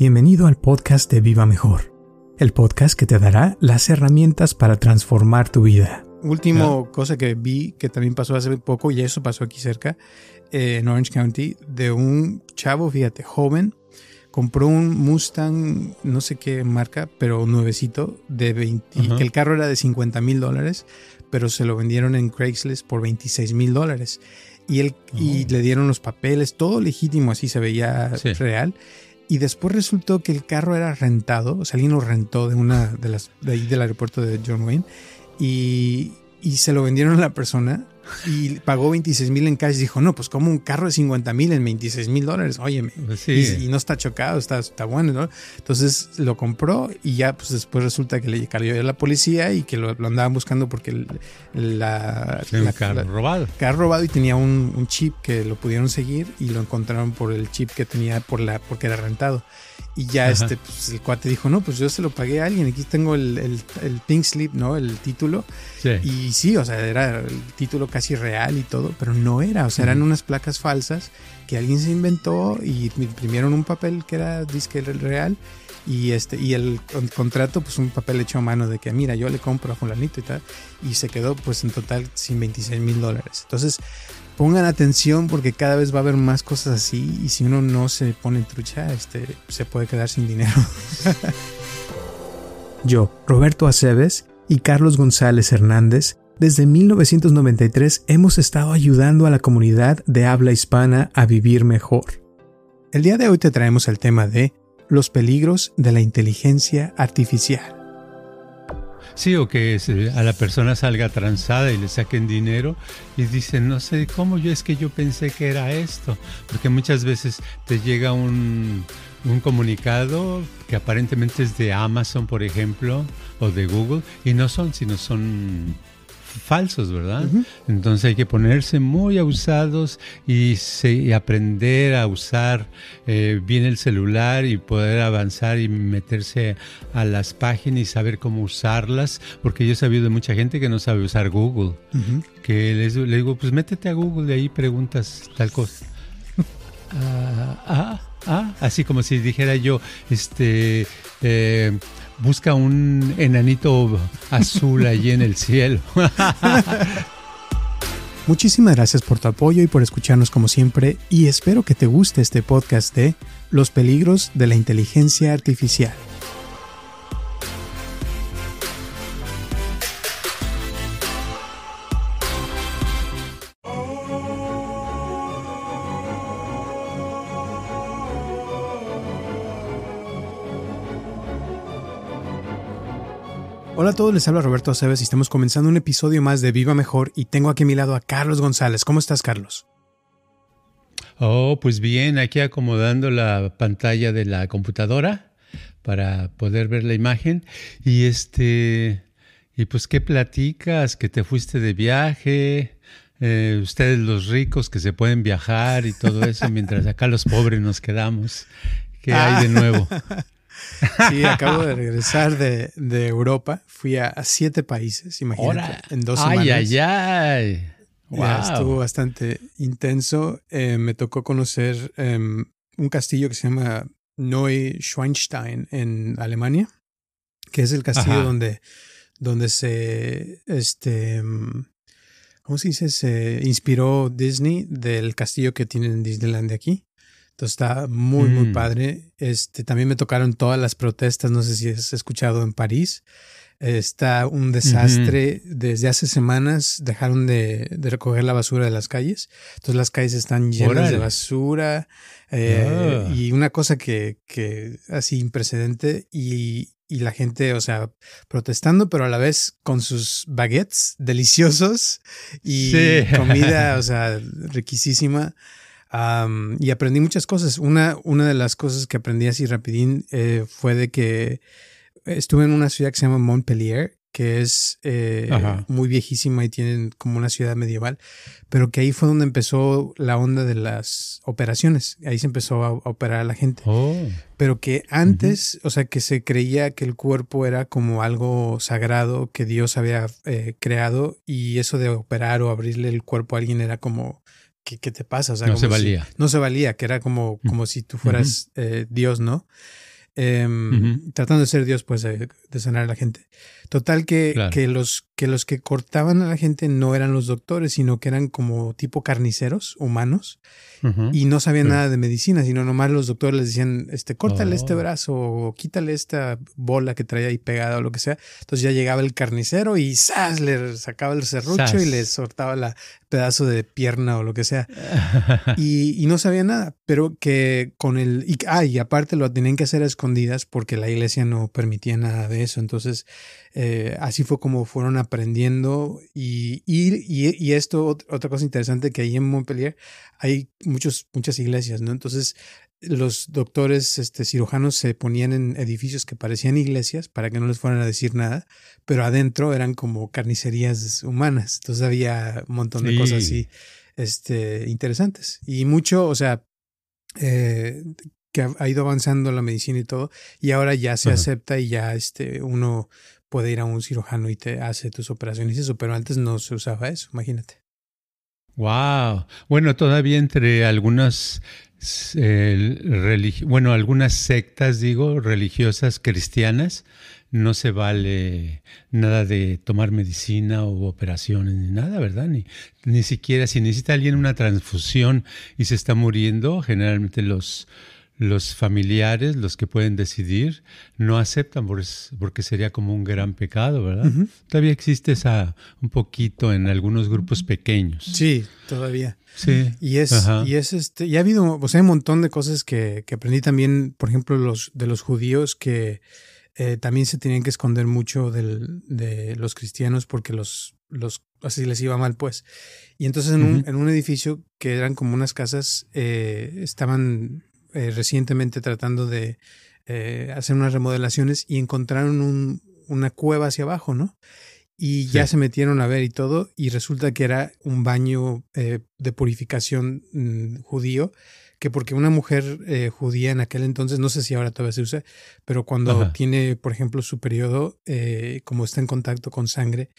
Bienvenido al podcast de Viva Mejor, el podcast que te dará las herramientas para transformar tu vida. Último cosa que vi que también pasó hace poco, y eso pasó aquí cerca, eh, en Orange County, de un chavo, fíjate, joven, compró un Mustang, no sé qué marca, pero nuevecito, de 20, que el carro era de 50 mil dólares, pero se lo vendieron en Craigslist por 26 mil dólares. Y, él, y le dieron los papeles, todo legítimo, así se veía Sí. real. Y después resultó que el carro era rentado, o sea, alguien lo rentó de una de las de ahí del aeropuerto de John Wayne y, y se lo vendieron a la persona y pagó 26 mil en cash. Dijo, no, pues como un carro de 50 mil en 26 mil dólares, óyeme. Pues sí. Y, y no está chocado, está, está bueno, ¿no? Entonces lo compró y ya, pues después resulta que le cayó a la policía y que lo, lo andaban buscando porque el- la, Sí, la- carro la- robado. carro robado y tenía un, un chip que lo pudieron seguir y lo encontraron por el chip que tenía por la porque era rentado y ya Ajá. este pues, el cuate dijo no pues yo se lo pagué a alguien aquí tengo el, el, el pink slip no el título Sí. y sí o sea era el título casi real y todo pero no era o sea eran unas placas falsas que alguien se inventó y imprimieron un papel que era disque real y este y el con- contrato pues un papel hecho a mano de que mira yo le compro a fulanito y tal y se quedó pues en total sin 26 mil dólares entonces pongan atención porque cada vez va a haber más cosas así y si uno no se pone trucha este se puede quedar sin dinero yo Roberto Aceves y Carlos González Hernández desde 1993 hemos estado ayudando a la comunidad de habla hispana a vivir mejor. El día de hoy te traemos el tema de los peligros de la inteligencia artificial. Sí, o que se- a la persona salga transada y le saquen dinero y dicen, no sé cómo yo es que yo pensé que era esto. Porque muchas veces te llega un, un comunicado que aparentemente es de Amazon, por ejemplo, o de Google, y no son, sino son falsos, ¿verdad? Entonces hay que ponerse muy abusados y, se- y aprender a usar eh, bien el celular y poder avanzar y meterse a las páginas y saber cómo usarlas, porque yo he sabido de mucha gente que no sabe usar Google, que les, le digo, pues métete a Google y ahí preguntas tal cosa. Ah, ah, ah, así como si dijera yo, este, eh, busca un enanito azul allí en el cielo. Muchísimas gracias por tu apoyo y por escucharnos como siempre y espero que te guste este podcast de Los peligros de la inteligencia artificial. Hola a todos, les habla Roberto Aceves y estamos comenzando un episodio más de Viva Mejor y tengo aquí a mi lado a Carlos González. ¿Cómo estás, Carlos? Oh, pues bien, aquí acomodando la pantalla de la computadora para poder ver la imagen. Y este, y pues, ¿qué platicas? Que te fuiste de viaje, eh, ustedes los ricos que se pueden viajar y todo eso, mientras acá los pobres nos quedamos. ¿Qué hay de nuevo? Sí, acabo de regresar de, de Europa. Fui a, a siete países, imagínate, Ahora, en dos semanas. ay, ay, ay. Ya Wow. estuvo bastante intenso. Eh, me tocó conocer em, un castillo que se llama Neuschwanstein en Alemania, que es el castillo Ajá. donde, donde se, este, em, ¿cómo se dice? Se inspiró Disney del castillo que tienen en Disneyland de aquí. Entonces está muy, muy Mm. padre. Este, también me tocaron todas las protestas, no sé si has escuchado en París. Está un desastre. Desde hace semanas dejaron de, de recoger la basura de las calles. Entonces las calles están llenas de basura. eh, Ah. Y una cosa que, que así imprecedente y, y la gente, o sea, protestando, pero a la vez con sus baguettes deliciosos y Sí. comida, o sea, riquísima. Y aprendí muchas cosas. Una, una de las cosas que aprendí así rapidín eh, fue de que estuve en una ciudad que se llama Montpellier, que es eh, muy viejísima y tienen como una ciudad medieval, pero que ahí fue donde empezó la onda de las operaciones, ahí se empezó a, operar a la gente, oh. pero que antes, o sea, que se creía que el cuerpo era como algo sagrado que Dios había eh, creado y eso de operar o abrirle el cuerpo a alguien era como... ¿Qué, te pasa? O sea, no se valía. no se valía, que era como, como si tú fueras eh, Dios, ¿no? Em, tratando de ser Dios, pues, de, sanar a la gente. Total que, que, los, que los que cortaban a la gente no eran los doctores, sino que eran como tipo carniceros humanos y no sabían nada de medicina, sino nomás los doctores les decían, este, córtale este oh. brazo o quítale esta bola que traía ahí pegada o lo que sea. Entonces ya llegaba el carnicero y ¡zas! le sacaba el serrucho y le soltaba la pedazo de pierna o lo que sea. y, y, no sabía nada, pero que con el... Y, ah, y aparte lo tenían que hacer a escondidas porque la iglesia no permitía nada de eso. Entonces eh, así fue como fueron aprendiendo y, y, esto, otra cosa interesante que ahí en Montpellier hay muchos, muchas iglesias, ¿no? Entonces los doctores este, cirujanos se ponían en edificios que parecían iglesias para que no les fueran a decir nada, pero adentro eran como carnicerías humanas. Entonces había un montón de cosas así este, interesantes. Y mucho, o sea, eh, que ha, ido avanzando la medicina y todo, y ahora ya se acepta y ya este, uno puede ir a un cirujano y te hace tus operaciones y eso, pero antes no se usaba eso, imagínate. Wow. Bueno, todavía entre algunas bueno, algunas sectas, digo, religiosas cristianas, no se vale nada de tomar medicina o operaciones ni nada, ¿verdad? Ni, ni siquiera si necesita alguien una transfusión y se está muriendo, generalmente los los familiares, los que pueden decidir, no aceptan porque sería como un gran pecado, ¿verdad? Todavía existe esa un poquito en algunos grupos pequeños. Sí, todavía. Sí. Y es, y es este, y ha habido, o sea, un montón de cosas que, que aprendí también, por ejemplo, los, de los judíos que eh, también se tenían que esconder mucho del, de los cristianos porque los, los, así les iba mal, pues. Y entonces en, un, en un edificio que eran como unas casas, eh, estaban eh, recientemente tratando de eh, hacer unas remodelaciones y encontraron un, una cueva hacia abajo, ¿no? Y ya se metieron a ver y todo, y resulta que era un baño eh, de purificación mm, judío, que porque una mujer judía en aquel entonces, no sé si ahora todavía se usa, pero cuando tiene, por ejemplo, su periodo, como está en contacto con sangre,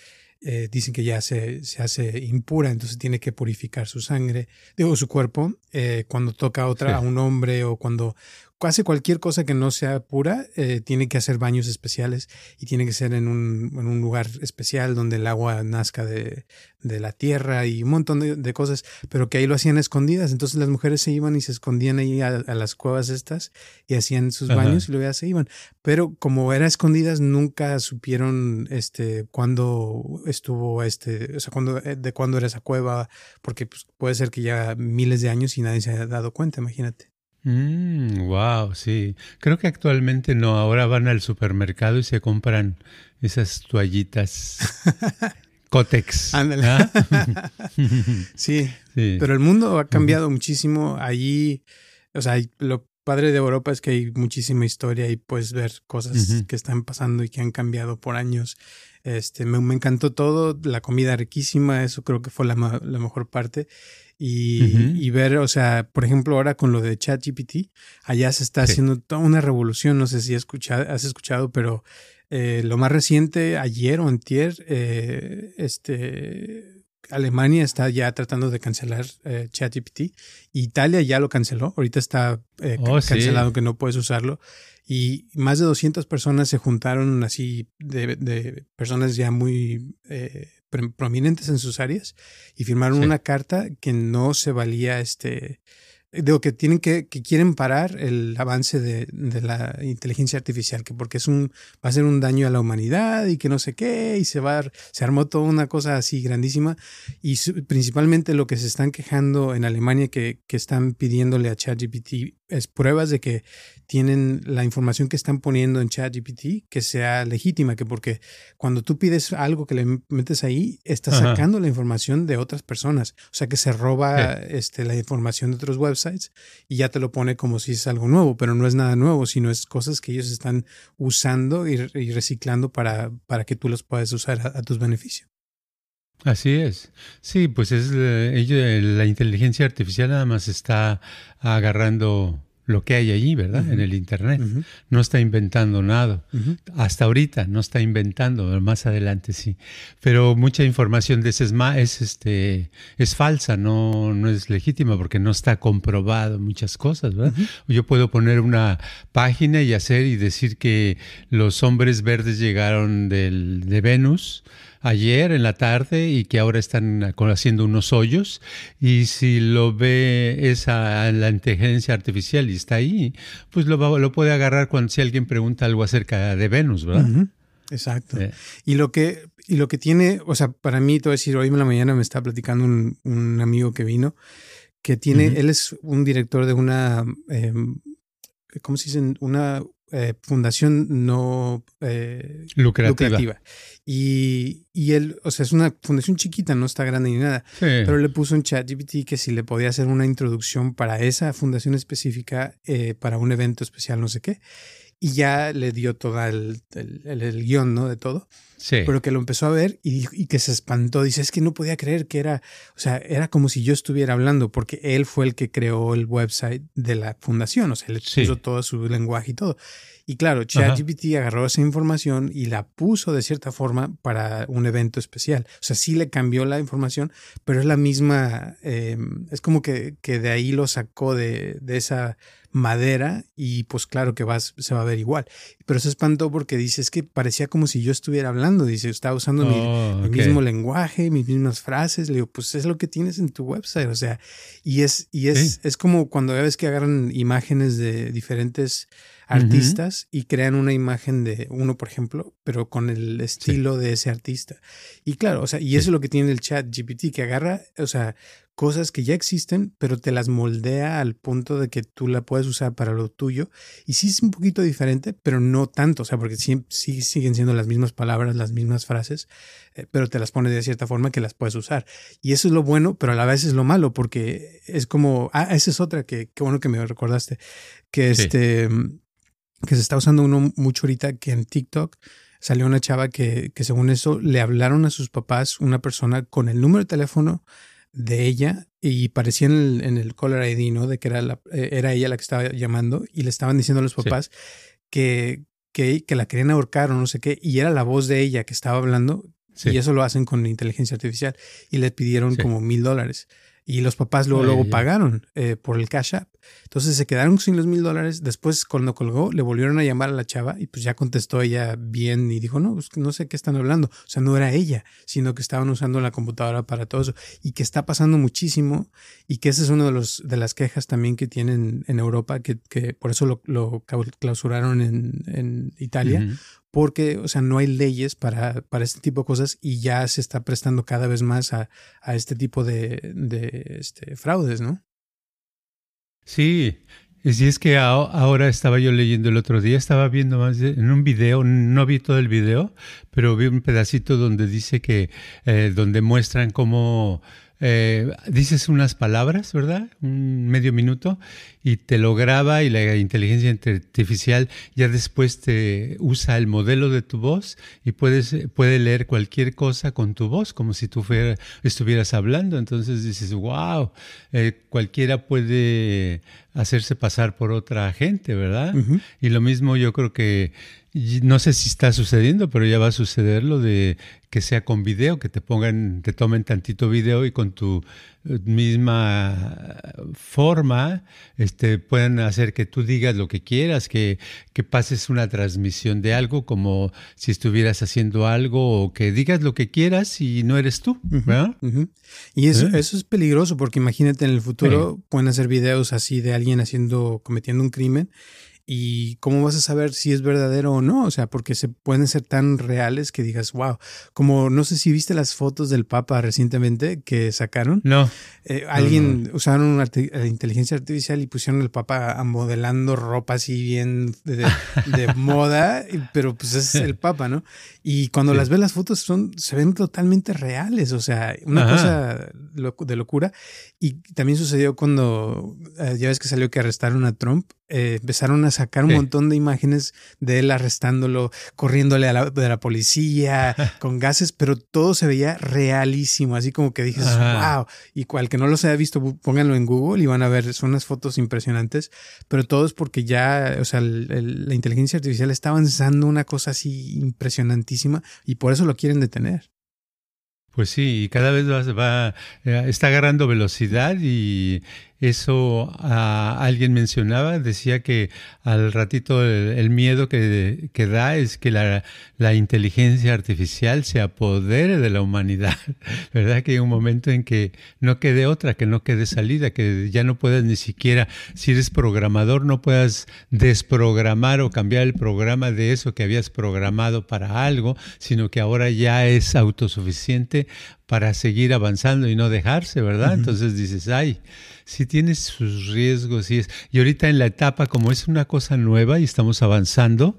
eh, dicen que ya se, se, hace impura, entonces tiene que purificar su sangre, digo, su cuerpo, eh, cuando toca a otra, a un hombre o cuando casi cualquier cosa que no sea pura eh, tiene que hacer baños especiales y tiene que ser en un, en un lugar especial donde el agua nazca de, de la tierra y un montón de, cosas, pero que ahí lo hacían escondidas. Entonces las mujeres se iban y se escondían ahí a, las cuevas estas y hacían sus baños y luego ya se iban. Pero como era escondidas, nunca supieron este cuándo estuvo este, o sea, cuándo, eh, de cuándo era esa cueva, porque pues, puede ser que ya miles de años y nadie se haya dado cuenta, imagínate. Mm, wow, sí. Creo que actualmente no. Ahora van al supermercado y se compran esas toallitas Cotex. Ándale. ¿Ah? sí, Pero el mundo ha cambiado muchísimo. Allí, o sea, lo padre de Europa es que hay muchísima historia y puedes ver cosas que están pasando y que han cambiado por años. Este, me, encantó todo, la comida riquísima, eso creo que fue la, la mejor parte. Y, ver, o sea, por ejemplo, ahora con lo de ChatGPT, allá se está haciendo toda una revolución, no sé si has escuchado, has escuchado pero eh, lo más reciente, ayer o antier, eh, este, Alemania está ya tratando de cancelar eh, ChatGPT. Italia ya lo canceló, ahorita está oh, cancelado que no puedes usarlo. Y más de 200 personas se juntaron así de, de personas ya muy prominentes en sus áreas y firmaron una carta que no se valía este digo que tienen que, que quieren parar el avance de, de, la inteligencia artificial, que porque es un, va a ser un daño a la humanidad y que no sé qué, y se va, se armó toda una cosa así grandísima. Y principalmente lo que se están quejando en Alemania que, que están pidiéndole a ChatGPT es pruebas de que tienen la información que están poniendo en ChatGPT que sea legítima, que porque cuando tú pides algo que le metes ahí, estás sacando la información de otras personas, o sea que se roba este, la información de otros y ya te lo pone como si es algo nuevo, pero no es nada nuevo, sino es cosas que ellos están usando y, reciclando para, para que tú los puedas usar a, tus beneficios. Así es. Sí, pues es eh, la inteligencia artificial nada más está agarrando lo que hay allí, ¿verdad? En el Internet. No está inventando nada. Hasta ahorita no está inventando, más adelante sí. Pero mucha información de ese es, este, es falsa, no, no es legítima porque no está comprobado muchas cosas, ¿verdad? Yo puedo poner una página y hacer y decir que los hombres verdes llegaron del, de Venus ayer en la tarde y que ahora están haciendo unos hoyos. Y si lo ve esa la inteligencia artificial y está ahí, pues lo, lo puede agarrar cuando si alguien pregunta algo acerca de Venus, ¿verdad? Exacto. Y lo que y lo que tiene, o sea, para mí, a decir, hoy en la mañana me está platicando un, amigo que vino, que tiene, él es un director de una, em, ¿cómo se dice? Una eh, fundación no eh, lucrativa. Y, y, él, o sea, es una fundación chiquita, no está grande ni nada, pero le puso en chat GPT que si le podía hacer una introducción para esa fundación específica, eh, para un evento especial, no sé qué. Y ya le dio todo el, el, guion, ¿no? De todo. Sí. Pero que lo empezó a ver y, y, que se espantó. Dice, es que no podía creer que era, o sea, era como si yo estuviera hablando, porque él fue el que creó el website de la fundación, o sea, le puso todo su lenguaje y todo. Y claro, ChatGPT agarró esa información y la puso de cierta forma para un evento especial. O sea, sí le cambió la información, pero es la misma, eh, es como que, que, de ahí lo sacó de, de, esa madera y pues claro que vas, se va a ver igual. Pero se espantó porque dice, es que parecía como si yo estuviera hablando, dice, estaba usando mi, oh, mismo lenguaje, mis mismas frases. Le digo, pues es lo que tienes en tu website, o sea, y es, y es, es como cuando ves que agarran imágenes de diferentes artistas y crean una imagen de uno, por ejemplo, pero con el estilo de ese artista. Y claro, o sea, y eso es lo que tiene el chat GPT, que agarra, o sea, cosas que ya existen, pero te las moldea al punto de que tú la puedes usar para lo tuyo. Y sí es un poquito diferente, pero no tanto, o sea, porque sí, sí siguen siendo las mismas palabras, las mismas frases, eh, pero te las pone de cierta forma que las puedes usar. Y eso es lo bueno, pero a la vez es lo malo, porque es como, ah, esa es otra que, qué bueno que me recordaste, que este, que se está usando uno mucho ahorita, que en TikTok salió una chava que, que según eso le hablaron a sus papás una persona con el número de teléfono de ella y parecía en el, en el caller ID, ¿no? De que era, la, eh, era ella la que estaba llamando y le estaban diciendo a los papás que, que, que, la querían ahorcar o no sé qué y era la voz de ella que estaba hablando y eso lo hacen con inteligencia artificial y le pidieron como mil dólares. Y los papás luego, luego pagaron eh, por el Cash App. Entonces se quedaron sin los mil dólares. Después, cuando colgó, le volvieron a llamar a la chava y pues ya contestó ella bien y dijo, no, pues no sé qué están hablando. O sea, no era ella, sino que estaban usando la computadora para todo eso. Y que está pasando muchísimo y que esa es una de, los, de las quejas también que tienen en Europa, que, que por eso lo, lo clausuraron en, en Italia, porque, o sea, no hay leyes para, para este tipo de cosas y ya se está prestando cada vez más a, a este tipo de, de este, fraudes, ¿no? Sí, y es que ahora estaba yo leyendo el otro día, estaba viendo más en un video, no vi todo el video, pero vi un pedacito donde dice que, eh, donde muestran cómo eh, dices unas palabras, ¿verdad? Un medio minuto y te lo graba y la inteligencia artificial ya después te usa el modelo de tu voz y puedes, puede leer cualquier cosa con tu voz, como si tú estuvieras hablando. Entonces dices, wow, eh, cualquiera puede hacerse pasar por otra gente, ¿verdad? Y lo mismo yo creo que no sé si está sucediendo, pero ya va a suceder lo de que sea con video, que te pongan, te tomen tantito video y con tu eh, misma forma este, puedan hacer que tú digas lo que quieras, que, que pases una transmisión de algo como si estuvieras haciendo algo o que digas lo que quieras y no eres tú. ¿verdad? Y eso, ¿Eh? eso es peligroso porque imagínate en el futuro pueden hacer videos así de alguien haciendo, cometiendo un crimen ¿Y cómo vas a saber si es verdadero o no? O sea, porque se pueden ser tan reales que digas, wow, como no sé si viste las fotos del Papa recientemente que sacaron. No. Eh, alguien usaron una eh, inteligencia artificial y pusieron al Papa modelando ropa así bien de, moda, pero pues es el Papa, ¿no? Y cuando las ves las fotos son, se ven totalmente reales, o sea, una cosa de locura. Y también sucedió cuando, eh, ya ves que salió que arrestaron a Trump, eh, empezaron a sacar un montón de imágenes de él arrestándolo, corriéndole a la, de la policía, con gases, pero todo se veía realísimo, así como que dices, wow. Y cual que no los haya visto, pónganlo en Google y van a ver, son unas fotos impresionantes, pero todo es porque ya, o sea, la inteligencia artificial está avanzando una cosa así y por eso lo quieren detener. Pues sí, cada vez va, va, eh, está agarrando velocidad y eso alguien mencionaba, decía que al ratito el, miedo que, que, da es que la, la, inteligencia artificial se apodere de la humanidad, ¿verdad? Que hay un momento en que no quede otra, que no quede salida, que ya no puedas ni siquiera, si eres programador, no puedas desprogramar o cambiar el programa de eso que habías programado para algo, sino que ahora ya es autosuficiente para seguir avanzando y no dejarse, ¿verdad? Entonces dices, ay, sí tiene sus riesgos y es. Y ahorita en la etapa, como es una cosa nueva y estamos avanzando,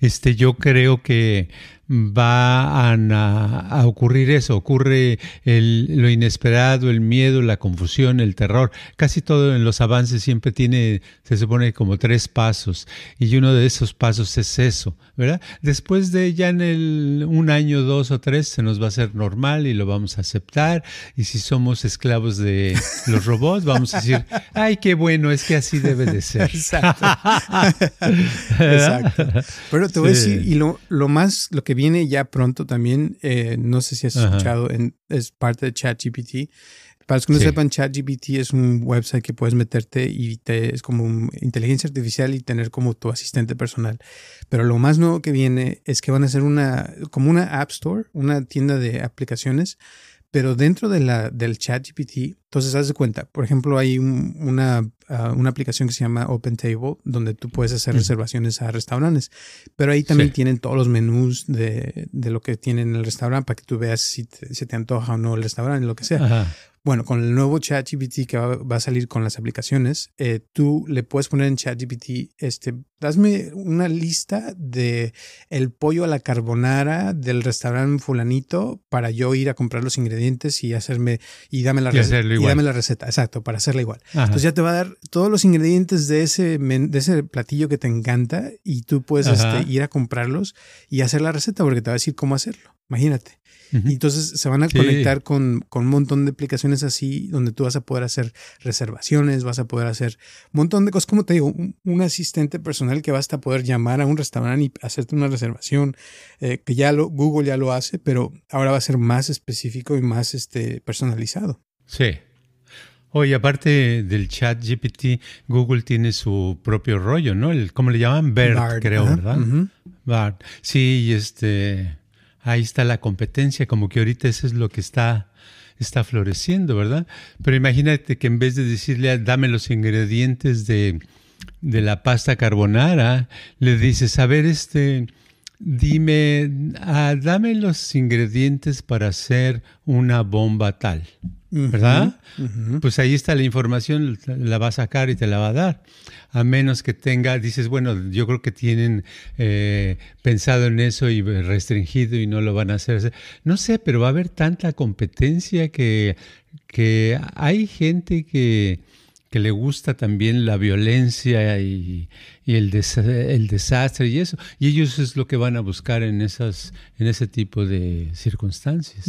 este, yo creo que va a, ocurrir eso, ocurre lo inesperado, el miedo, la confusión, el terror. Casi todo en los avances siempre tiene, se supone, como tres pasos y uno de esos pasos es eso, ¿verdad? Después de ya en el, un año, dos o tres se nos va a hacer normal y lo vamos a aceptar y si somos esclavos de los robots vamos a decir, ay, qué bueno, es que así debe de ser. Exacto. Exacto. Pero te voy a decir, y lo, lo más, lo que viene ya pronto también, eh, no sé si has escuchado, en, es parte de ChatGPT. Para los que no sepan, ChatGPT es un website que puedes meterte y te, es como inteligencia artificial y tener como tu asistente personal. Pero lo más nuevo que viene es que van a ser una, como una App Store, una tienda de aplicaciones pero dentro de la, del chat GPT, entonces haz de cuenta, por ejemplo, hay una, ah, una, aplicación que se llama Open Table, donde tú puedes hacer reservaciones a restaurantes, pero ahí también tienen todos los menús de, de, lo que tienen en el restaurante para que tú veas si te, si te antoja o no el restaurante, lo que sea. Bueno, con el nuevo ChatGPT que va, a salir con las aplicaciones, eh, tú le puedes poner en ChatGPT, este, dame una lista de el pollo a la carbonara del restaurante fulanito para yo ir a comprar los ingredientes y hacerme y dame la receta y dame la receta, exacto, para hacerla igual. Entonces ya te va a dar todos los ingredientes de ese de ese platillo que te encanta y tú puedes este, ir a comprarlos y hacer la receta porque te va a decir cómo hacerlo. Imagínate. Y entonces se van a conectar con, con, un montón de aplicaciones así, donde tú vas a poder hacer reservaciones, vas a poder hacer un montón de cosas, como te digo, un, asistente personal que vas a poder llamar a un restaurante y hacerte una reservación, eh, que ya lo, Google ya lo hace, pero ahora va a ser más específico y más este, personalizado. Sí. Oye, aparte del chat GPT, Google tiene su propio rollo, ¿no? El, ¿Cómo le llaman? BERT, creo, ¿verdad? BART. Sí, y este ahí está la competencia, como que ahorita eso es lo que está, está floreciendo, ¿verdad? Pero imagínate que en vez de decirle, dame los ingredientes de, de la pasta carbonara, le dices, a ver, este, dime, ah, dame los ingredientes para hacer una bomba tal. ¿Verdad? Pues ahí está la información, la va a sacar y te la va a dar. A menos que tenga, dices, bueno, yo creo que tienen eh, pensado en eso y restringido y no lo van a hacer. No sé, pero va a haber tanta competencia que, que hay gente que, que le gusta también la violencia y, y el, el, desastre y eso. Y ellos es lo que van a buscar en, esas, en ese tipo de circunstancias.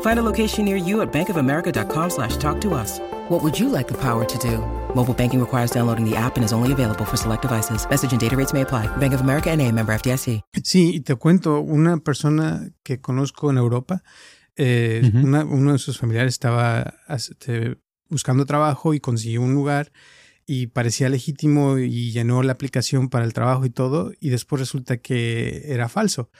Find a location near you at bankofamerica.com slash talk to us. What would you like the power to do? Mobile banking requires downloading the app and is only available for select devices. Message and data rates may apply. Bank of America NA, member FDIC. Sí, y te cuento, una persona que conozco en Europa, eh, uh -huh. una, uno de sus familiares estaba este, buscando trabajo y consiguió un lugar y parecía legítimo y llenó la aplicación para el trabajo y todo, y después resulta que era falso.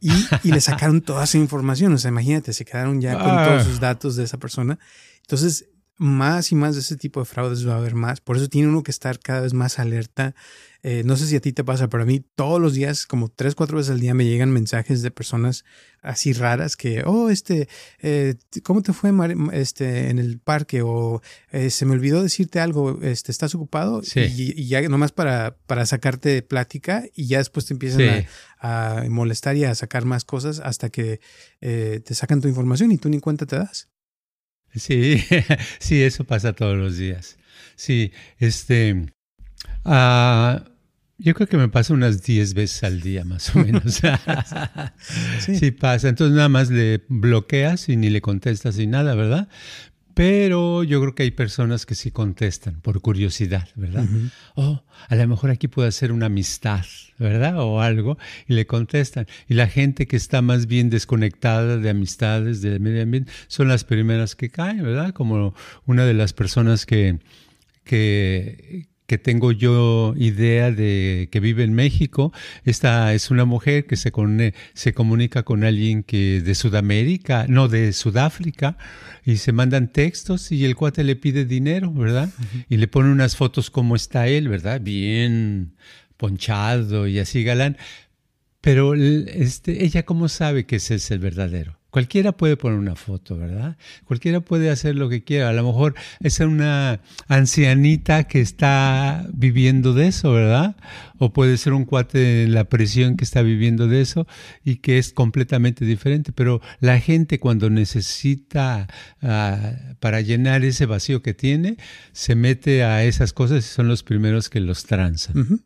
Y, y, le sacaron toda esa información. O sea, imagínate, se quedaron ya con todos sus datos de esa persona. Entonces, más y más de ese tipo de fraudes va a haber más. Por eso tiene uno que estar cada vez más alerta. Eh, no sé si a ti te pasa, pero a mí todos los días, como tres, cuatro veces al día, me llegan mensajes de personas así raras que, oh, este, eh, ¿cómo te fue este, en el parque? O eh, se me olvidó decirte algo, este, ¿estás ocupado? Sí. Y, y, ya nomás para, para sacarte plática y ya después te empiezan Sí. a, a, molestar y a sacar más cosas hasta que eh, te sacan tu información y tú ni cuenta te das. Sí, sí, eso pasa todos los días. Sí, este, ah, yo creo que me pasa unas 10 veces al día más o menos. Sí. sí. pasa. Entonces nada más le bloqueas y ni le contestas ni nada, ¿verdad? Pero yo creo que hay personas que sí contestan por curiosidad, ¿verdad? Ujú. Oh, a lo mejor aquí puede hacer una amistad, ¿verdad? O algo, y le contestan. Y la gente que está más bien desconectada de amistades, del medio ambiente, son las primeras que caen, ¿verdad? Como una de las personas que, que, que tengo yo idea de que vive en México. Esta es una mujer que se, con, se comunica con alguien que de Sudamérica, no, de Sudáfrica, y se mandan textos y el cuate le pide dinero, ¿verdad? Uh -huh. Y le pone unas fotos como está él, ¿verdad? Bien ponchado y así galán. Pero este, ella cómo sabe que ese es el verdadero. Cualquiera puede poner una foto, ¿verdad? Cualquiera puede hacer lo que quiera. A lo mejor es una ancianita que está viviendo de eso, ¿verdad? O puede ser un cuate de la presión que está viviendo de eso y que es completamente diferente. Pero la gente cuando necesita uh, para llenar ese vacío que tiene, se mete a esas cosas y son los primeros que los transan.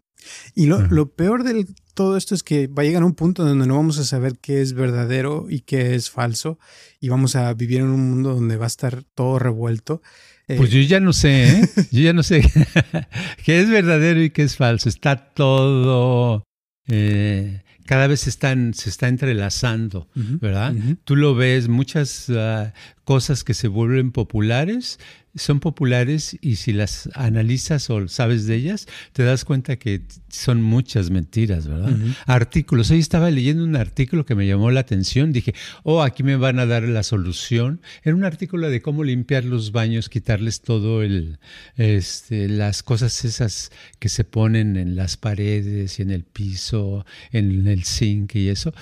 Y lo, uh -huh. lo, peor de todo esto es que va a llegar un punto donde no vamos a saber qué es verdadero y qué es falso y vamos a vivir en un mundo donde va a estar todo revuelto. Pues yo ya no sé, ¿eh? yo ya no sé qué es verdadero y qué es falso. Está todo... Eh, cada vez se, están, se está entrelazando, uh -huh, ¿verdad? Uh -huh. Tú lo ves, muchas uh, cosas que se vuelven populares son populares y si las analizas o sabes de ellas, te das cuenta que son muchas mentiras, ¿verdad? Uh -huh. Artículos. Hoy estaba leyendo un artículo que me llamó la atención. Dije, oh, aquí me van a dar la solución. Era un artículo de cómo limpiar los baños, quitarles todo el, este, las cosas esas que se ponen en las paredes y en el piso, en el zinc y eso.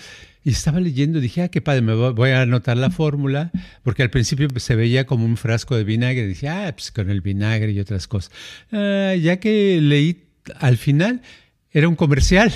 Y estaba leyendo, dije, ah, qué padre, me voy a anotar la fórmula, porque al principio pues, se veía como un frasco de vinagre. Dije, ah, pues con el vinagre y otras cosas. Ah, ya que leí al final, era un comercial,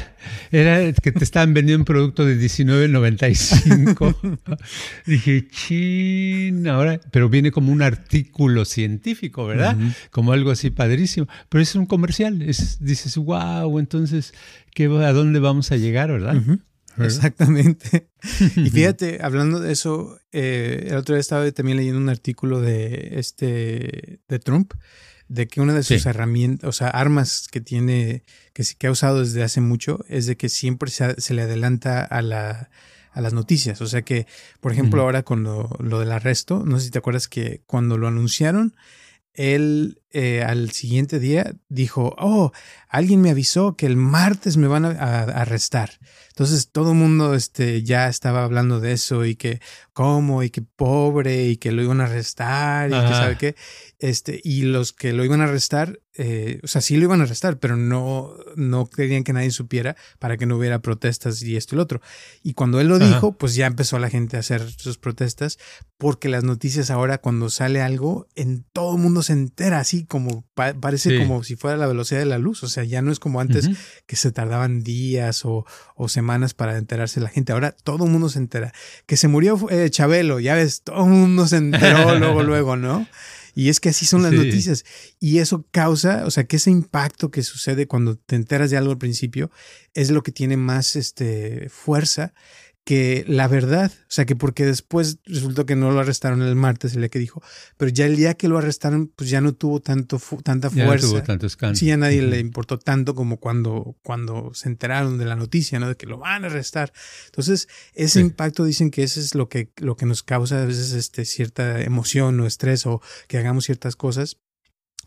era que te estaban vendiendo un producto de 19.95. Dije, chin, ahora, pero viene como un artículo científico, ¿verdad? Uh -huh. Como algo así padrísimo. Pero es un comercial, es, dices, wow, entonces, ¿qué, ¿a dónde vamos a llegar, verdad? Uh -huh. Exactamente. y fíjate, hablando de eso, eh, el otro día estaba también leyendo un artículo de este de Trump, de que una de sus sí. herramientas, o sea, armas que tiene, que, que ha usado desde hace mucho, es de que siempre se, se le adelanta a la a las noticias. O sea que, por ejemplo, uh -huh. ahora con lo, lo, del arresto, no sé si te acuerdas que cuando lo anunciaron, él eh, al siguiente día dijo, oh, alguien me avisó que el martes me van a, a, a arrestar. Entonces todo el mundo este, ya estaba hablando de eso y que cómo y que pobre y que lo iban a arrestar y Ajá. que sabe qué. Este, y los que lo iban a arrestar, eh, o sea, sí lo iban a arrestar, pero no, no querían que nadie supiera para que no hubiera protestas y esto y lo otro. Y cuando él lo Ajá. dijo, pues ya empezó la gente a hacer sus protestas porque las noticias ahora cuando sale algo, en todo el mundo se entera así como pa parece sí. como si fuera la velocidad de la luz. O sea, ya no es como antes uh -huh. que se tardaban días o, o semanas para enterarse la gente. Ahora todo el mundo se entera. Que se murió eh, Chabelo, ya ves, todo el mundo se enteró luego, luego, ¿no? Y es que así son las sí. noticias. Y eso causa, o sea, que ese impacto que sucede cuando te enteras de algo al principio es lo que tiene más este, fuerza que la verdad, o sea, que porque después resultó que no lo arrestaron el martes, el día que dijo, pero ya el día que lo arrestaron, pues ya no tuvo tanto tanta fuerza. Ya no tuvo tanto escándalo. Sí, a nadie le importó tanto como cuando, cuando se enteraron de la noticia, ¿no? De que lo van a arrestar. Entonces, ese impacto dicen que eso es lo que, lo que nos causa a veces este, cierta emoción o estrés o que hagamos ciertas cosas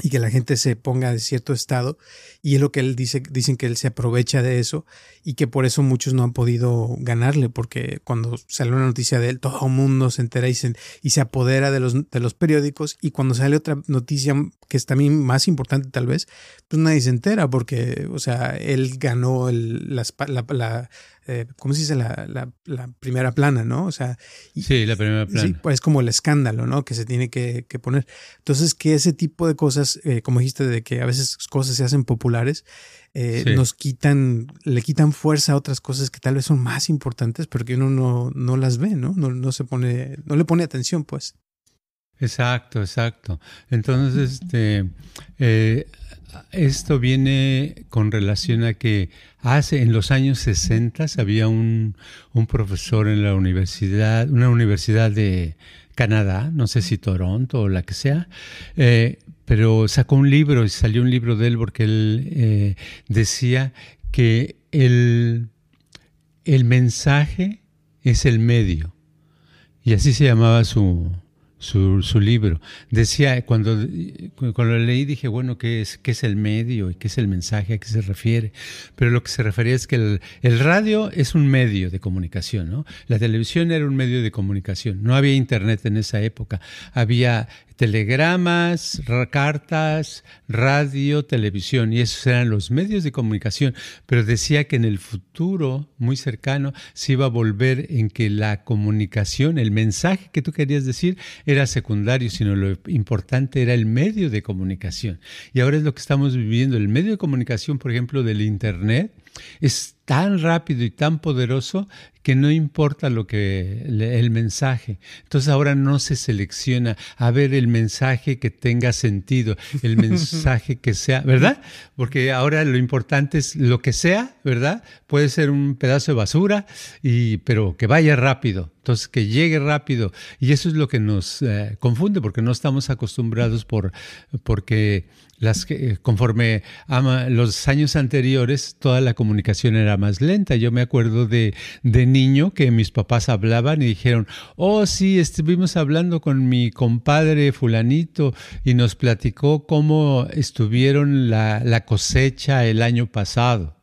y que la gente se ponga de cierto estado y es lo que él dice dicen que él se aprovecha de eso y que por eso muchos no han podido ganarle porque cuando sale una noticia de él todo el mundo se entera y se, y se apodera de los, de los periódicos y cuando sale otra noticia que es también más importante tal vez pues nadie se entera porque o sea él ganó el, la, la, eh, ¿cómo se dice? La, la, primera plana, ¿no? O sea, sí, la primera plana. Sí, pues es como el escándalo, ¿no? Que se tiene que, que poner. Entonces, que ese tipo de cosas, eh, como dijiste, de que a veces cosas se hacen populares, eh, nos quitan, le quitan fuerza a otras cosas que tal vez son más importantes, pero que uno no, no las ve, ¿no? ¿no? No se pone, no le pone atención, pues. Exacto, exacto. Entonces, este, esto viene con relación a que hace en los años 60 había un, profesor en la universidad, una universidad de Canadá, no sé si Toronto o la que sea, eh, pero sacó un libro y salió un libro de él porque él eh, decía que el, el mensaje es el medio. Y así se llamaba su, su, libro. Decía, cuando, cuando lo leí dije, bueno, ¿qué es, ¿qué es el medio y qué es el mensaje a qué se refiere? Pero lo que se refería es que el, el, radio es un medio de comunicación, ¿no? La televisión era un medio de comunicación. No había internet en esa época. Había telegramas, cartas, radio, televisión, y esos eran los medios de comunicación. Pero decía que en el futuro, muy cercano, se iba a volver en que la comunicación, el mensaje que tú querías decir, era secundario, sino lo importante era el medio de comunicación. Y ahora es lo que estamos viviendo. El medio de comunicación, por ejemplo, del Internet, es tan rápido y tan poderoso que no importa lo que el mensaje. Entonces ahora no se selecciona a ver el mensaje que tenga sentido, el mensaje que sea, ¿verdad? Porque ahora lo importante es lo que sea, ¿verdad? Puede ser un pedazo de basura y pero que vaya rápido. Entonces, que llegue rápido. Y eso es lo que nos eh, confunde, porque no estamos acostumbrados por, porque las, eh, conforme a los años anteriores, toda la comunicación era más lenta. Yo me acuerdo de, de niño que mis papás hablaban y dijeron, oh sí, estuvimos hablando con mi compadre fulanito y nos platicó cómo estuvieron la, la cosecha el año pasado.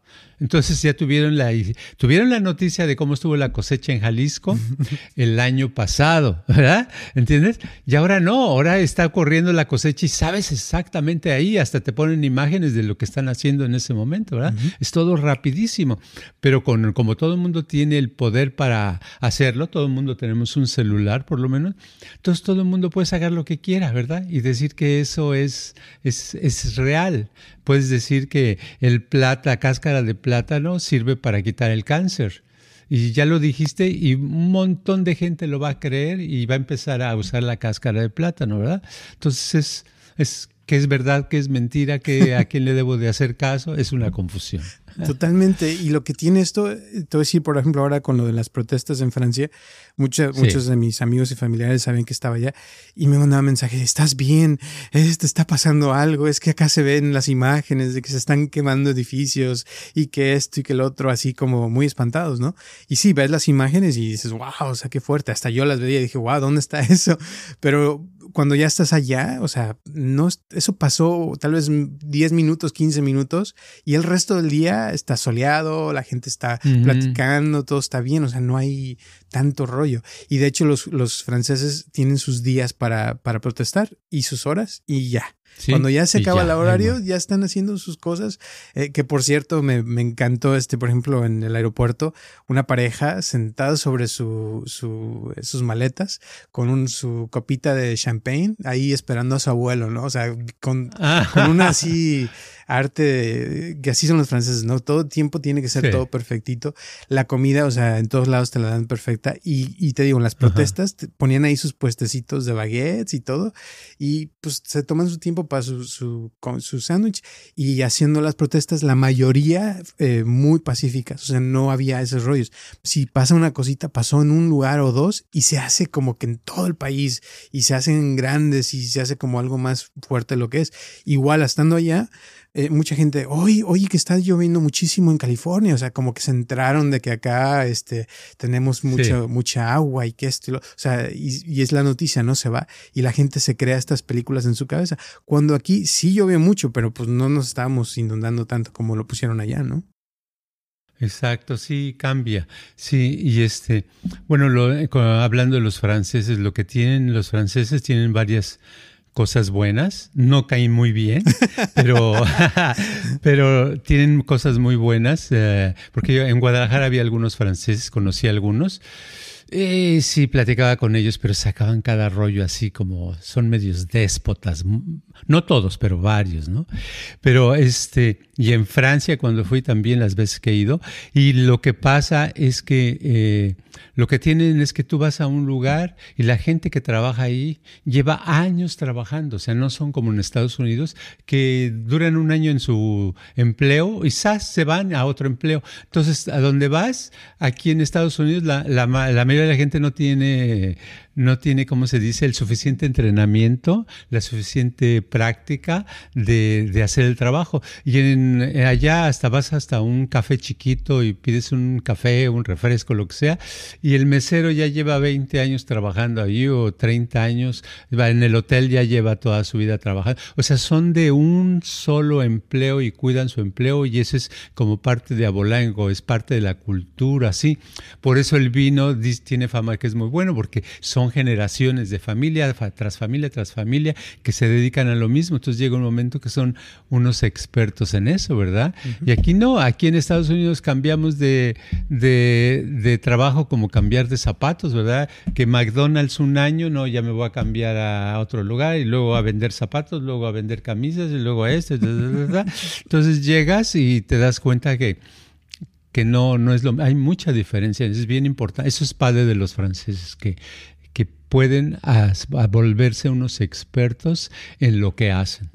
Entonces ya tuvieron la, tuvieron la noticia de cómo estuvo la cosecha en Jalisco el año pasado, ¿verdad? ¿Entiendes? Y ahora no, ahora está corriendo la cosecha y sabes exactamente ahí, hasta te ponen imágenes de lo que están haciendo en ese momento, ¿verdad? Es todo rapidísimo, pero con, como todo el mundo tiene el poder para hacerlo, todo el mundo tenemos un celular por lo menos, entonces todo el mundo puede sacar lo que quiera, ¿verdad? Y decir que eso es, es, es real. Puedes decir que el plata, cáscara de plátano sirve para quitar el cáncer. Y ya lo dijiste y un montón de gente lo va a creer y va a empezar a usar la cáscara de plátano, ¿verdad? Entonces es, es que es verdad, que es mentira, que a quién le debo de hacer caso, es una confusión. Totalmente. Y lo que tiene esto, te voy a decir, por ejemplo, ahora con lo de las protestas en Francia, muchos de mis amigos y familiares saben que estaba allá y me mandaban mensajes, estás bien, esto está pasando algo, es que acá se ven las imágenes de que se están quemando edificios y que esto y que el otro, así como muy espantados, ¿no? Y sí, ves las imágenes y dices, wow, o sea, qué fuerte. Hasta yo las veía y dije, wow, ¿dónde está eso? Pero cuando ya estás allá, o sea, no, eso pasó tal vez 10 minutos, 15 minutos y el resto del día está soleado, la gente está platicando, todo está bien, o sea, no hay tanto rollo. Y de hecho los, los franceses tienen sus días para, para protestar y sus horas y ya. Cuando ya se acaba el horario, ya están haciendo sus cosas. Eh, que por cierto, me, me, encantó este, por ejemplo, en el aeropuerto, una pareja sentada sobre su, su, sus maletas con un, su copita de champagne ahí esperando a su abuelo, ¿no? O sea, con, ah. con una así arte, que así son los franceses, ¿no? Todo tiempo tiene que ser todo perfectito. La comida, o sea, en todos lados te la dan perfecta. Y, y te digo, en las protestas ponían ahí sus puestecitos de baguettes y todo. Y pues se toman su tiempo para su, su, su sándwich. Y haciendo las protestas, la mayoría eh, muy pacíficas. O sea, no había esos rollos. Si pasa una cosita, pasó en un lugar o dos y se hace como que en todo el país y se hacen grandes y se hace como algo más fuerte lo que es. Igual, estando allá, eh, mucha gente, oye, oye, que está lloviendo muchísimo en California, o sea, como que se enteraron de que acá este, tenemos mucha, mucha agua y que esto, o sea, y, es la noticia, ¿no? Se va y la gente se crea estas películas en su cabeza. Cuando aquí sí llovió mucho, pero pues no nos estábamos inundando tanto como lo pusieron allá, ¿no? Exacto, sí, cambia. Sí, y este, bueno, lo, eh, hablando de los franceses, lo que tienen los franceses tienen varias cosas buenas, no caen muy bien, pero, pero tienen cosas muy buenas, eh, porque yo en Guadalajara había algunos franceses, conocí a algunos, eh, sí, platicaba con ellos, pero sacaban cada rollo así como son medios déspotas, no todos, pero varios, ¿no? Pero este, y en Francia cuando fui también las veces que he ido, y lo que pasa es que eh, lo que tienen es que tú vas a un lugar y la gente que trabaja ahí lleva años trabajando, o sea, no son como en Estados Unidos que duran un año en su empleo y se van a otro empleo. Entonces, a dónde vas, aquí en Estados Unidos, la, la, la mayoría la gente no tiene no tiene, como se dice, el suficiente entrenamiento, la suficiente práctica de, de hacer el trabajo. Y en, eh, allá hasta vas hasta un café chiquito y pides un café, un refresco, lo que sea, y el mesero ya lleva 20 años trabajando ahí o 30 años, en el hotel ya lleva toda su vida trabajando. O sea, son de un solo empleo y cuidan su empleo y eso es como parte de Abolango, es parte de la cultura, sí. Por eso el vino tiene fama que es muy bueno porque son son generaciones de familia tras familia tras familia que se dedican a lo mismo. Entonces llega un momento que son unos expertos en eso, ¿verdad? Y aquí no, aquí en Estados Unidos cambiamos de, de, trabajo como cambiar de zapatos, ¿verdad? Que McDonald's un año, no, ya me voy a cambiar a otro lugar y luego a vender zapatos, luego a vender camisas y luego a este. Entonces llegas y te das cuenta que que no, no es lo hay mucha diferencia, es bien importante, eso es padre de los franceses, que pueden volverse unos expertos en lo que hacen.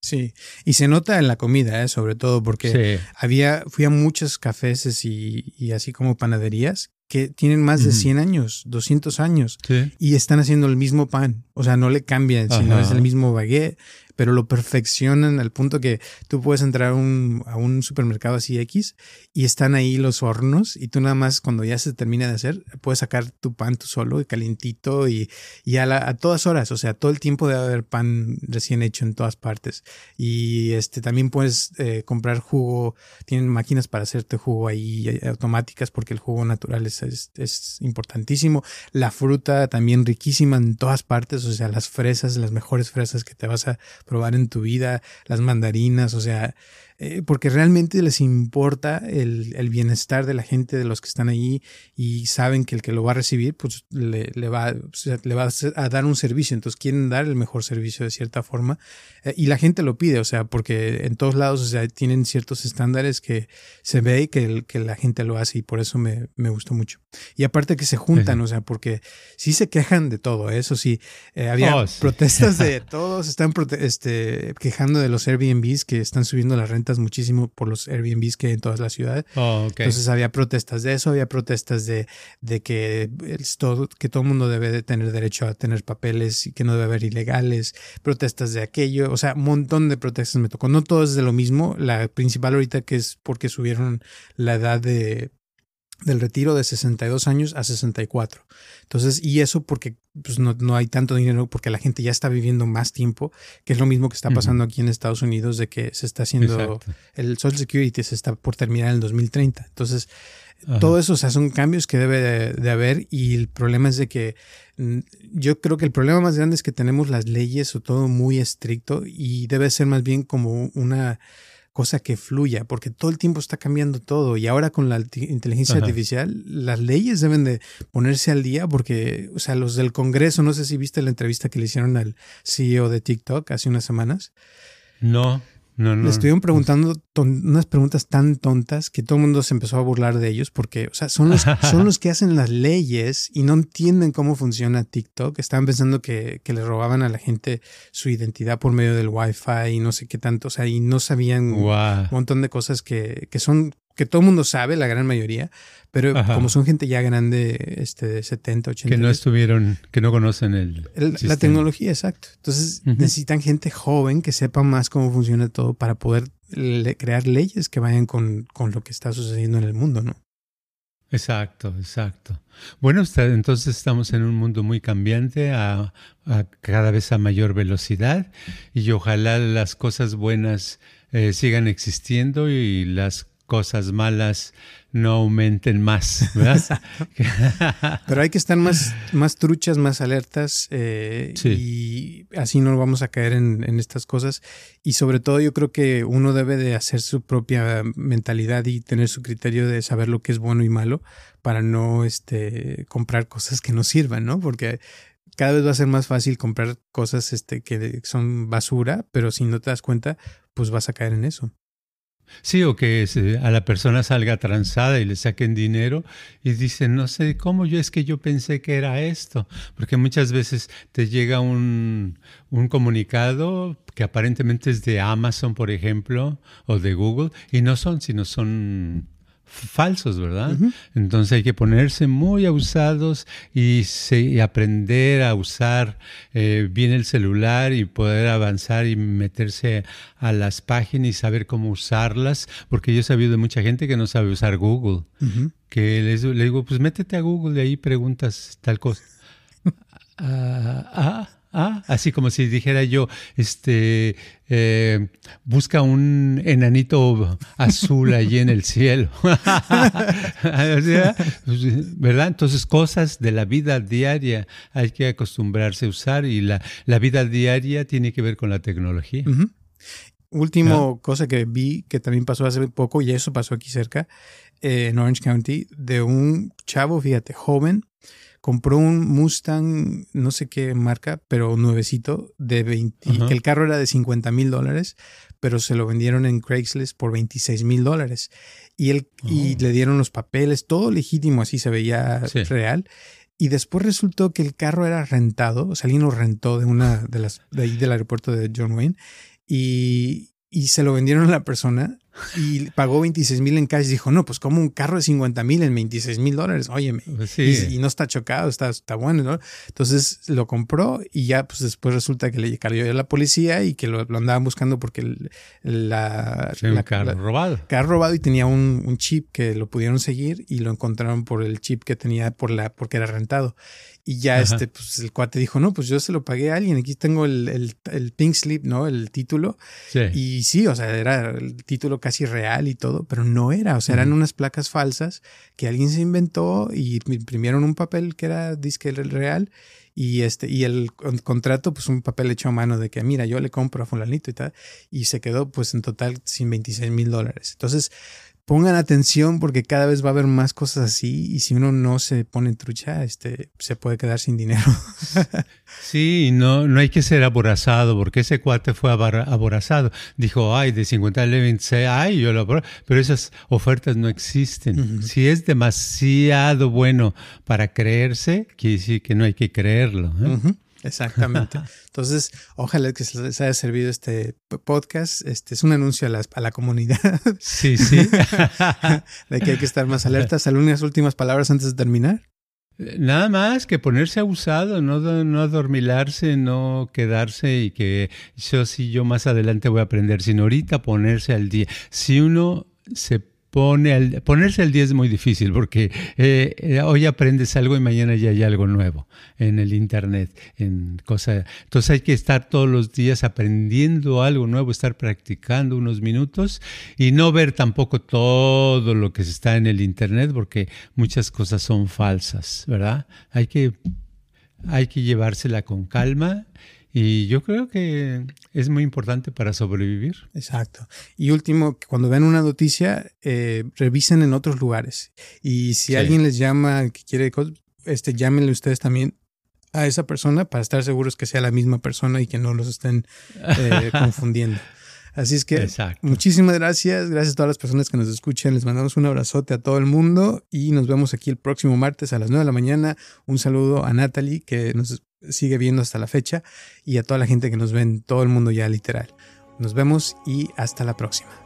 Sí, y se nota en la comida, ¿eh? sobre todo, porque había, fui a muchos cafés y, y, así como panaderías que tienen más de 100 años, 200 años, y están haciendo el mismo pan. O sea, no le cambian, sino es el mismo baguette, pero lo perfeccionan al punto que tú puedes entrar a un, a un supermercado así X y están ahí los hornos y tú nada más cuando ya se termina de hacer, puedes sacar tu pan tú solo y calientito y, y a, todas horas, o sea, todo el tiempo debe haber pan recién hecho en todas partes. Y este también puedes eh, comprar jugo, tienen máquinas para hacerte jugo ahí eh, automáticas porque el jugo natural es, es, es importantísimo. La fruta también riquísima en todas partes, o sea, las fresas, las mejores fresas que te vas a probar en tu vida, las mandarinas, o sea, eh, porque realmente les importa el, el, bienestar de la gente, de los que están ahí y saben que el que lo va a recibir, pues le, le va, le va a, dar un servicio, entonces quieren dar el mejor servicio de cierta forma eh, y la gente lo pide, o sea, porque en todos lados, o sea, tienen ciertos estándares que se ve y que, que la gente lo hace y por eso me, me gustó mucho. Y aparte que se juntan, o sea, porque sí se quejan de todo, ¿eh? eso sí, había oh, protestas de todos, están este, quejando de los Airbnbs que están subiendo la renta muchísimo por los Airbnbs que hay en todas las ciudades. Oh, Entonces había protestas de eso, había protestas de, de que, todo, que todo el mundo debe de tener derecho a tener papeles y que no debe haber ilegales, protestas de aquello, o sea, un montón de protestas me tocó. No todo es de lo mismo, la principal ahorita que es porque subieron la edad de del retiro de 62 años a 64. Entonces, y eso porque pues, no, no, hay tanto dinero, porque la gente ya está viviendo más tiempo, que es lo mismo que está pasando aquí en Estados Unidos, de que se está haciendo el Social Security, se está por terminar en el 2030. Entonces, todo eso, o sea, son cambios que debe de, haber y el problema es de que mm, yo creo que el problema más grande es que tenemos las leyes o todo muy estricto y debe ser más bien como una cosa que fluya, porque todo el tiempo está cambiando todo y ahora con la inteligencia artificial las leyes deben de ponerse al día porque, o sea, los del Congreso, no sé si viste la entrevista que le hicieron al CEO de TikTok hace unas semanas. No. Le estuvieron preguntando unas preguntas tan tontas que todo el mundo se empezó a burlar de ellos porque, o sea, son los, son los que hacen las leyes y no entienden cómo funciona TikTok. Estaban pensando que, que le robaban a la gente su identidad por medio del Wi-Fi y no sé qué tanto, o sea, y no sabían un montón de cosas que, que son que todo el mundo sabe, la gran mayoría, pero como son gente ya grande, este, de 70, 80. Que no estuvieron, que no conocen el, la tecnología, exacto. Entonces necesitan gente joven que sepa más cómo funciona todo para poder crear leyes que vayan con, con, lo que está sucediendo en el mundo, ¿no? Exacto, exacto. Bueno, entonces estamos en un mundo muy cambiante, a, cada vez a mayor velocidad, y ojalá las cosas buenas eh, sigan existiendo y las cosas malas no aumenten más, ¿verdad? Pero hay que estar más, más truchas, más alertas eh, y así no vamos a caer en, en, estas cosas. Y sobre todo yo creo que uno debe de hacer su propia mentalidad y tener su criterio de saber lo que es bueno y malo para no este, comprar cosas que no sirvan, ¿no? Porque cada vez va a ser más fácil comprar cosas este, que son basura, pero si no te das cuenta, pues vas a caer en eso. Sí, o que a la persona salga transada y le saquen dinero y dicen, no sé cómo, yo es que yo pensé que era esto, porque muchas veces te llega un, un comunicado que aparentemente es de Amazon, por ejemplo, o de Google, y no son, sino son falsos, ¿verdad? Entonces hay que ponerse muy abusados y, aprender a usar eh, bien el celular y poder avanzar y meterse a las páginas y saber cómo usarlas, porque yo he sabido de mucha gente que no sabe usar Google, que les, le digo, pues métete a Google y ahí preguntas tal cosa. ah, ah Ah, así como si dijera yo, este, eh, busca un enanito azul allí en el cielo. ¿Verdad? Entonces, cosas de la vida diaria hay que acostumbrarse a usar y la, la vida diaria tiene que ver con la tecnología. Último cosa que vi que también pasó hace poco, y eso pasó aquí cerca, eh, en Orange County, de un chavo, fíjate, joven, compró un Mustang, no sé qué marca, pero nuevecito, de 20, que el carro era de 50 mil dólares, pero se lo vendieron en Craigslist por 26 mil dólares. Y, él, y oh. le dieron los papeles, todo legítimo, así se veía real. Y después resultó que el carro era rentado, o sea, alguien lo rentó de una de las, de ahí del aeropuerto de John Wayne. Y, y se lo vendieron a la persona y pagó 26 mil en cash. Dijo, no, pues como un carro de 50 mil en 26 mil dólares, óyeme. Pues y, no está chocado, está, está bueno, ¿no? Entonces lo compró y ya, pues después resulta que le cayó a la policía y que lo, andaban buscando porque el, la, carro robado. Carro robado y tenía un, un, chip que lo pudieron seguir y lo encontraron por el chip que tenía por la, porque era rentado. Y ya este, pues el cuate dijo, no, pues yo se lo pagué a alguien, aquí tengo el, el, el Pink Slip, ¿no? El título. Sí. Y sí, o sea, era el título casi real y todo, pero no era, o sea, eran unas placas falsas que alguien se inventó y imprimieron un papel que era disque real y este y el contrato pues un papel hecho a mano de que mira yo le compro a fulanito y tal y se quedó pues en total sin 26 mil dólares entonces pongan atención porque cada vez va a haber más cosas así y si uno no se pone trucha, este, se puede quedar sin dinero. sí, no, no hay que ser aborazado porque ese cuate fue aborazado. Dijo, ay, de 50 le ay, yo lo pero esas ofertas no existen. Si es demasiado bueno para creerse, quiere decir que no hay que creerlo. ¿eh? Exactamente. Entonces, ojalá que les haya servido este podcast. Este es un anuncio a la, a la comunidad. Sí, sí. de que hay que estar más alertas. ¿Algunas últimas palabras antes de terminar? Nada más que ponerse abusado, no, no adormilarse, no quedarse y que yo sí, yo más adelante voy a aprender, sino ahorita ponerse al día. Si uno se pone ponerse al día es muy difícil porque eh, eh, hoy aprendes algo y mañana ya hay algo nuevo en el internet, en cosa. Entonces hay que estar todos los días aprendiendo algo nuevo, estar practicando unos minutos y no ver tampoco todo lo que está en el internet porque muchas cosas son falsas, ¿verdad? Hay que hay que llevársela con calma y yo creo que es muy importante para sobrevivir. Exacto. Y último, cuando vean una noticia, eh, revisen en otros lugares. Y si alguien les llama, que quiere, este, llámenle ustedes también a esa persona para estar seguros que sea la misma persona y que no los estén eh, confundiendo. Así es que muchísimas gracias. Gracias a todas las personas que nos escuchan. Les mandamos un abrazote a todo el mundo y nos vemos aquí el próximo martes a las 9 de la mañana. Un saludo a Natalie que nos sigue viendo hasta la fecha y a toda la gente que nos ve en todo el mundo ya literal. Nos vemos y hasta la próxima.